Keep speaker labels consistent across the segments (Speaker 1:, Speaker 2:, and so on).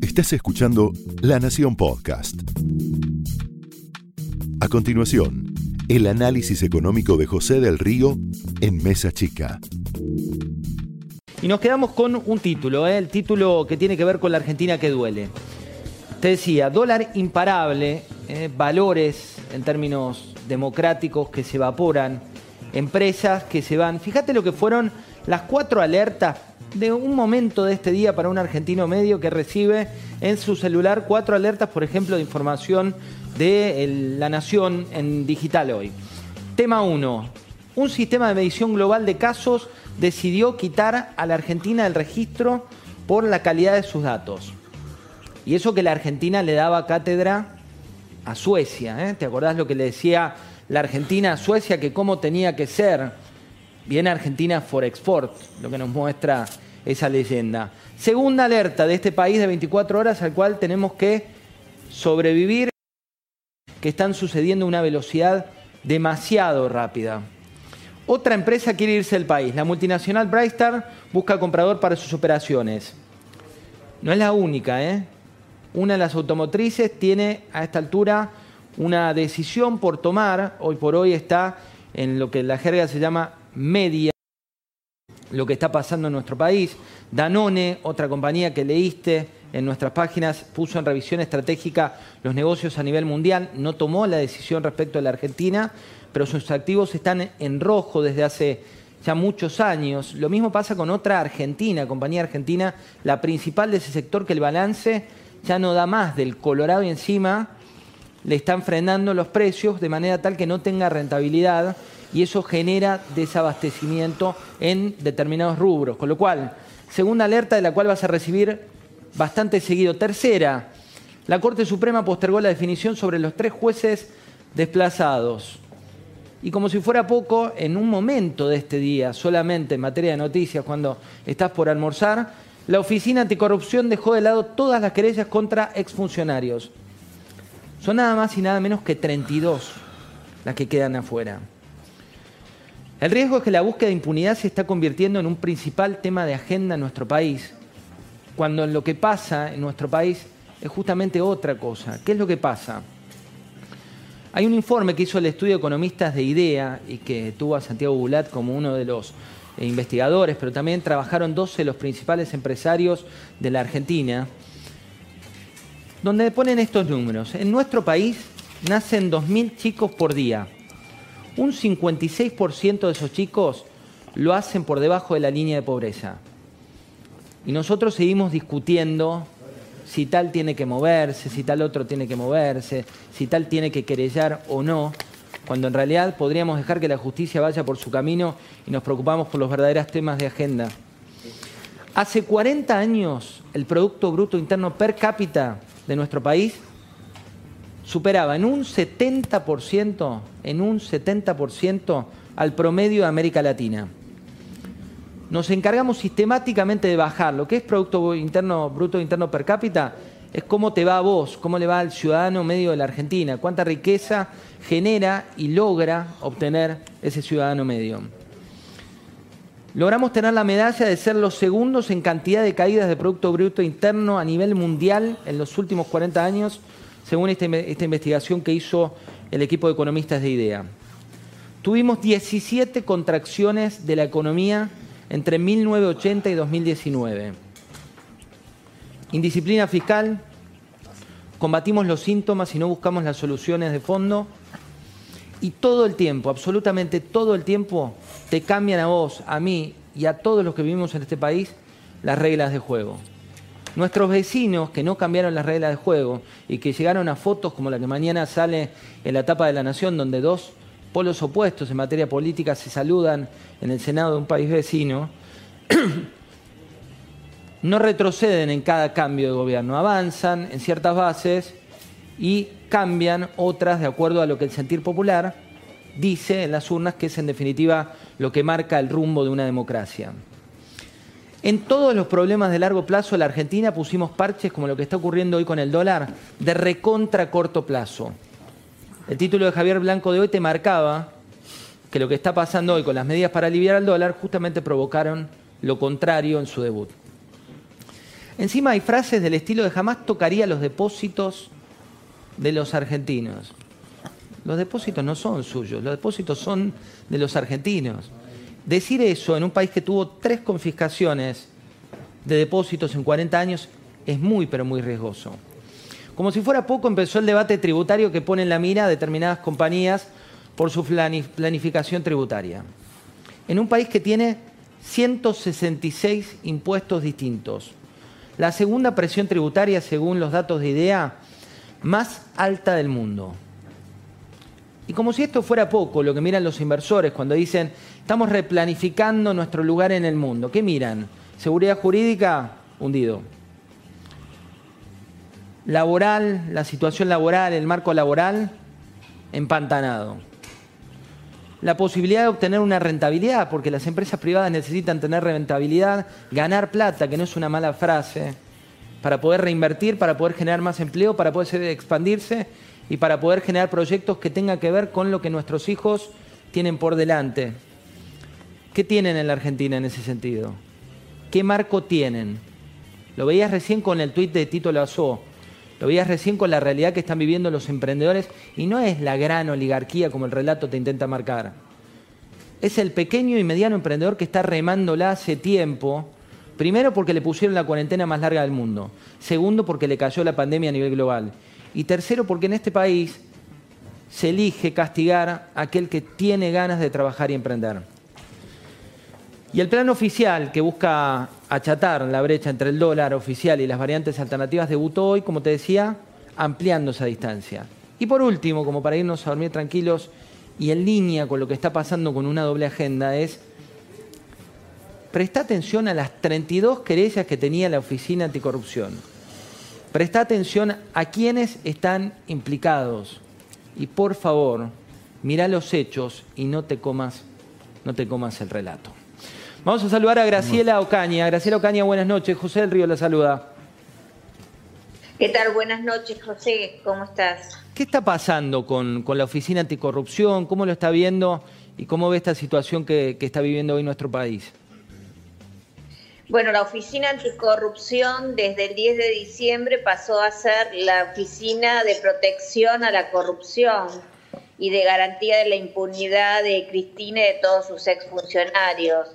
Speaker 1: Estás escuchando La Nación Podcast. A continuación, el análisis económico de José del Río en Mesa Chica.
Speaker 2: Y nos quedamos con un título, ¿eh? el título que tiene que ver con la Argentina que duele. Te decía, dólar imparable, ¿eh? valores en términos democráticos que se evaporan, empresas que se van. Fíjate lo que fueron las cuatro alertas de un momento de este día para un argentino medio que recibe en su celular cuatro alertas, por ejemplo, de información de La Nación en digital hoy. Tema 1. Un sistema de medición global de casos decidió quitar a la Argentina del registro por la calidad de sus datos. Y eso que la Argentina le daba cátedra a Suecia. ¿eh? ¿Te acordás lo que le decía la Argentina a Suecia? Que cómo tenía que ser. Bien Argentina for Export, lo que nos muestra esa leyenda. Segunda alerta de este país de 24 horas al cual tenemos que sobrevivir, que están sucediendo a una velocidad demasiado rápida. Otra empresa quiere irse del país. La multinacional Brightstar busca comprador para sus operaciones. No es la única, ¿eh? Una de las automotrices tiene a esta altura una decisión por tomar. Hoy por hoy está en lo que la jerga se llama media, lo que está pasando en nuestro país. Danone, otra compañía que leíste en nuestras páginas, puso en revisión estratégica los negocios a nivel mundial, no tomó la decisión respecto a la Argentina, pero sus activos están en rojo desde hace ya muchos años. Lo mismo pasa con otra argentina, compañía argentina, la principal de ese sector, que el balance ya no da más del Colorado y encima le están frenando los precios de manera tal que no tenga rentabilidad y eso genera desabastecimiento en determinados rubros. Con lo cual, segunda alerta de la cual vas a recibir bastante seguido. Tercera, la Corte Suprema postergó la definición sobre los tres jueces desplazados. Y como si fuera poco, en un momento de este día, solamente en materia de noticias, cuando estás por almorzar, la Oficina Anticorrupción dejó de lado todas las querellas contra exfuncionarios. Son nada más y nada menos que 32 las que quedan afuera. El riesgo es que la búsqueda de impunidad se está convirtiendo en un principal tema de agenda en nuestro país, cuando lo que pasa en nuestro país es justamente otra cosa. ¿Qué es lo que pasa? Hay un informe que hizo el estudio de economistas de IDEA y que tuvo a Santiago Bulat como uno de los eh, investigadores, pero también trabajaron 12 de los principales empresarios de la Argentina, donde ponen estos números. En nuestro país nacen 2.000 chicos por día. Un 56% de esos chicos lo hacen por debajo de la línea de pobreza. Y nosotros seguimos discutiendo si tal tiene que moverse, si tal otro tiene que moverse, si tal tiene que querellar o no, cuando en realidad podríamos dejar que la justicia vaya por su camino y nos preocupamos por los verdaderos temas de agenda. Hace 40 años el Producto Bruto Interno per cápita de nuestro país superaba en un 70%, en un 70% al promedio de América Latina nos encargamos sistemáticamente de bajar. Lo que es Producto Interno, Bruto Interno per cápita es cómo te va a vos, cómo le va al ciudadano medio de la Argentina, cuánta riqueza genera y logra obtener ese ciudadano medio. Logramos tener la medalla de ser los segundos en cantidad de caídas de Producto Bruto Interno a nivel mundial en los últimos 40 años, según esta, esta investigación que hizo el equipo de economistas de IDEA. Tuvimos 17 contracciones de la economía entre 1980 y 2019. Indisciplina fiscal, combatimos los síntomas y no buscamos las soluciones de fondo. Y todo el tiempo, absolutamente todo el tiempo, te cambian a vos, a mí y a todos los que vivimos en este país las reglas de juego. Nuestros vecinos que no cambiaron las reglas de juego y que llegaron a fotos como la que mañana sale en la tapa de la Nación, donde dos polos opuestos en materia política se saludan en el Senado de un país vecino, no retroceden en cada cambio de gobierno, avanzan en ciertas bases y cambian otras de acuerdo a lo que el sentir popular dice en las urnas, que es en definitiva lo que marca el rumbo de una democracia. En todos los problemas de largo plazo de la Argentina pusimos parches como lo que está ocurriendo hoy con el dólar, de recontra corto plazo. El título de Javier Blanco de hoy te marcaba que lo que está pasando hoy con las medidas para aliviar al dólar justamente provocaron lo contrario en su debut. Encima hay frases del estilo de jamás tocaría los depósitos de los argentinos. Los depósitos no son suyos, los depósitos son de los argentinos. Decir eso en un país que tuvo tres confiscaciones de depósitos en 40 años es muy, pero muy riesgoso. Como si fuera poco, empezó el debate tributario que pone en la mira a determinadas compañías por su planificación tributaria. En un país que tiene 166 impuestos distintos, la segunda presión tributaria, según los datos de IDEA, más alta del mundo. Y como si esto fuera poco, lo que miran los inversores cuando dicen, estamos replanificando nuestro lugar en el mundo, ¿qué miran? Seguridad jurídica, hundido. Laboral, la situación laboral, el marco laboral, empantanado. La posibilidad de obtener una rentabilidad, porque las empresas privadas necesitan tener rentabilidad, ganar plata, que no es una mala frase, para poder reinvertir, para poder generar más empleo, para poder expandirse y para poder generar proyectos que tengan que ver con lo que nuestros hijos tienen por delante. ¿Qué tienen en la Argentina en ese sentido? ¿Qué marco tienen? Lo veías recién con el tuit de Tito Lazó, lo veías recién con la realidad que están viviendo los emprendedores y no es la gran oligarquía como el relato te intenta marcar. Es el pequeño y mediano emprendedor que está remándola hace tiempo, primero porque le pusieron la cuarentena más larga del mundo, segundo porque le cayó la pandemia a nivel global y tercero, porque en este país se elige castigar a aquel que tiene ganas de trabajar y emprender. Y el plan oficial que busca achatar la brecha entre el dólar oficial y las variantes alternativas debutó hoy, como te decía, ampliando esa distancia. Y por último, como para irnos a dormir tranquilos y en línea con lo que está pasando con una doble agenda, es presta atención a las 32 querellas que tenía la Oficina Anticorrupción Presta atención a quienes están implicados y por favor, mira los hechos y no te comas, no te comas el relato. Vamos a saludar a Graciela Ocaña. Graciela Ocaña, buenas noches. José del Río la saluda.
Speaker 3: ¿Qué tal? Buenas noches, José. ¿Cómo estás?
Speaker 2: ¿Qué está pasando con, la Oficina Anticorrupción? ¿Cómo lo está viendo y cómo ve esta situación que está viviendo hoy nuestro país?
Speaker 3: Bueno, la Oficina Anticorrupción desde el 10 de diciembre pasó a ser la Oficina de Protección a la Corrupción y de Garantía de la Impunidad de Cristina y de todos sus exfuncionarios.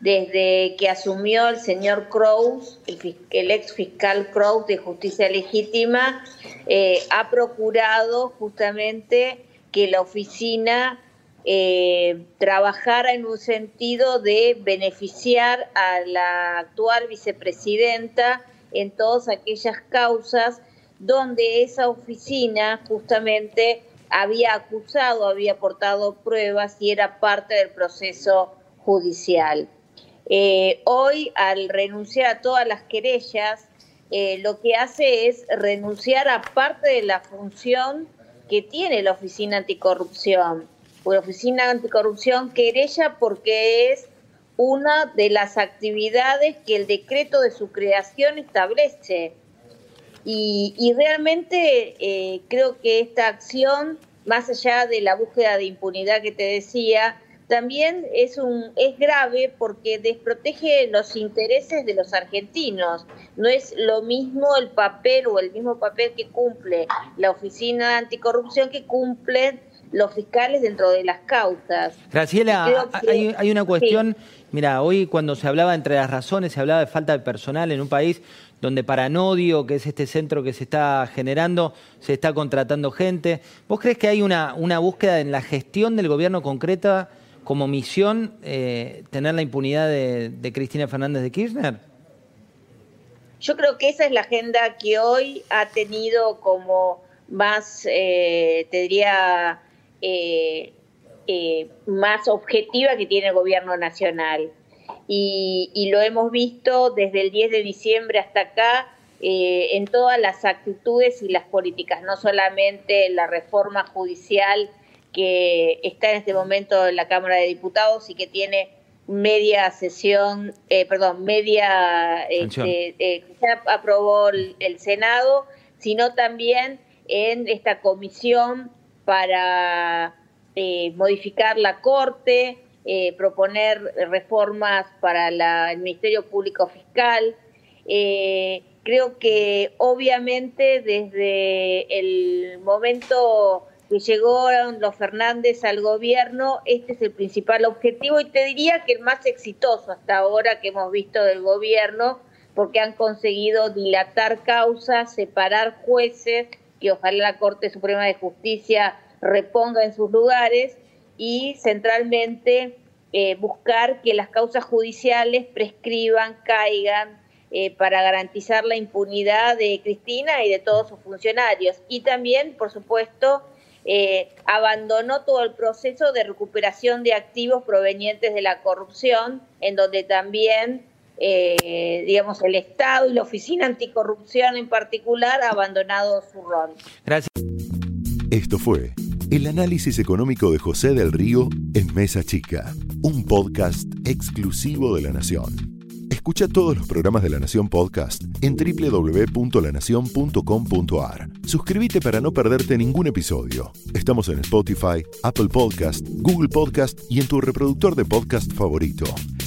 Speaker 3: Desde que asumió el señor Cruz, el, ex fiscal Cruz de Justicia Legítima, eh, ha procurado justamente que la oficina eh, trabajara en un sentido de beneficiar a la actual vicepresidenta en todas aquellas causas donde esa oficina justamente había acusado, había aportado pruebas y era parte del proceso judicial. Eh, hoy, al renunciar a todas las querellas, eh, lo que hace es renunciar a parte de la función que tiene la Oficina Anticorrupción por Oficina Anticorrupción querella porque es una de las actividades que el decreto de su creación establece. Y, realmente eh, creo que esta acción, más allá de la búsqueda de impunidad que te decía, también es, un, es grave porque desprotege los intereses de los argentinos. No es lo mismo el papel o el mismo papel que cumple la Oficina Anticorrupción que cumple los fiscales dentro de las causas.
Speaker 2: Graciela, hay, una cuestión, mira, hoy cuando se hablaba entre las razones, se hablaba de falta de personal en un país donde para Nodio, que es este centro que se está generando, se está contratando gente. ¿Vos crees que hay una, una búsqueda en la gestión del gobierno concreta como misión eh, tener la impunidad de, Cristina Fernández de Kirchner?
Speaker 3: Yo creo que esa es la agenda que hoy ha tenido como más, eh, te diría, eh, eh, más objetiva que tiene el gobierno nacional. Y, lo hemos visto desde el 10 de diciembre hasta acá eh, en todas las actitudes y las políticas, no solamente la reforma judicial que está en este momento en la Cámara de Diputados y que tiene media sesión, perdón, media, este, ya aprobó el Senado, sino también en esta comisión para eh, modificar la Corte, eh, proponer reformas para el Ministerio Público Fiscal. Eh, creo que obviamente desde el momento que llegaron los Fernández al gobierno, este es el principal objetivo y te diría que el más exitoso hasta ahora que hemos visto del gobierno, porque han conseguido dilatar causas, separar jueces, que ojalá la Corte Suprema de Justicia reponga en sus lugares, y centralmente eh, buscar que las causas judiciales prescriban, caigan, eh, para garantizar la impunidad de Cristina y de todos sus funcionarios. Y también, por supuesto, eh, abandonó todo el proceso de recuperación de activos provenientes de la corrupción, en donde también, eh, digamos, el Estado y la Oficina Anticorrupción en particular ha abandonado su rol.
Speaker 1: Gracias. Esto fue el análisis económico de José del Río en Mesa Chica, un podcast exclusivo de la Nación. Escucha todos los programas de La Nación Podcast en www.lanacion.com.ar. Suscríbete para no perderte ningún episodio. Estamos en Spotify, Apple Podcast, Google Podcast y en tu reproductor de podcast favorito.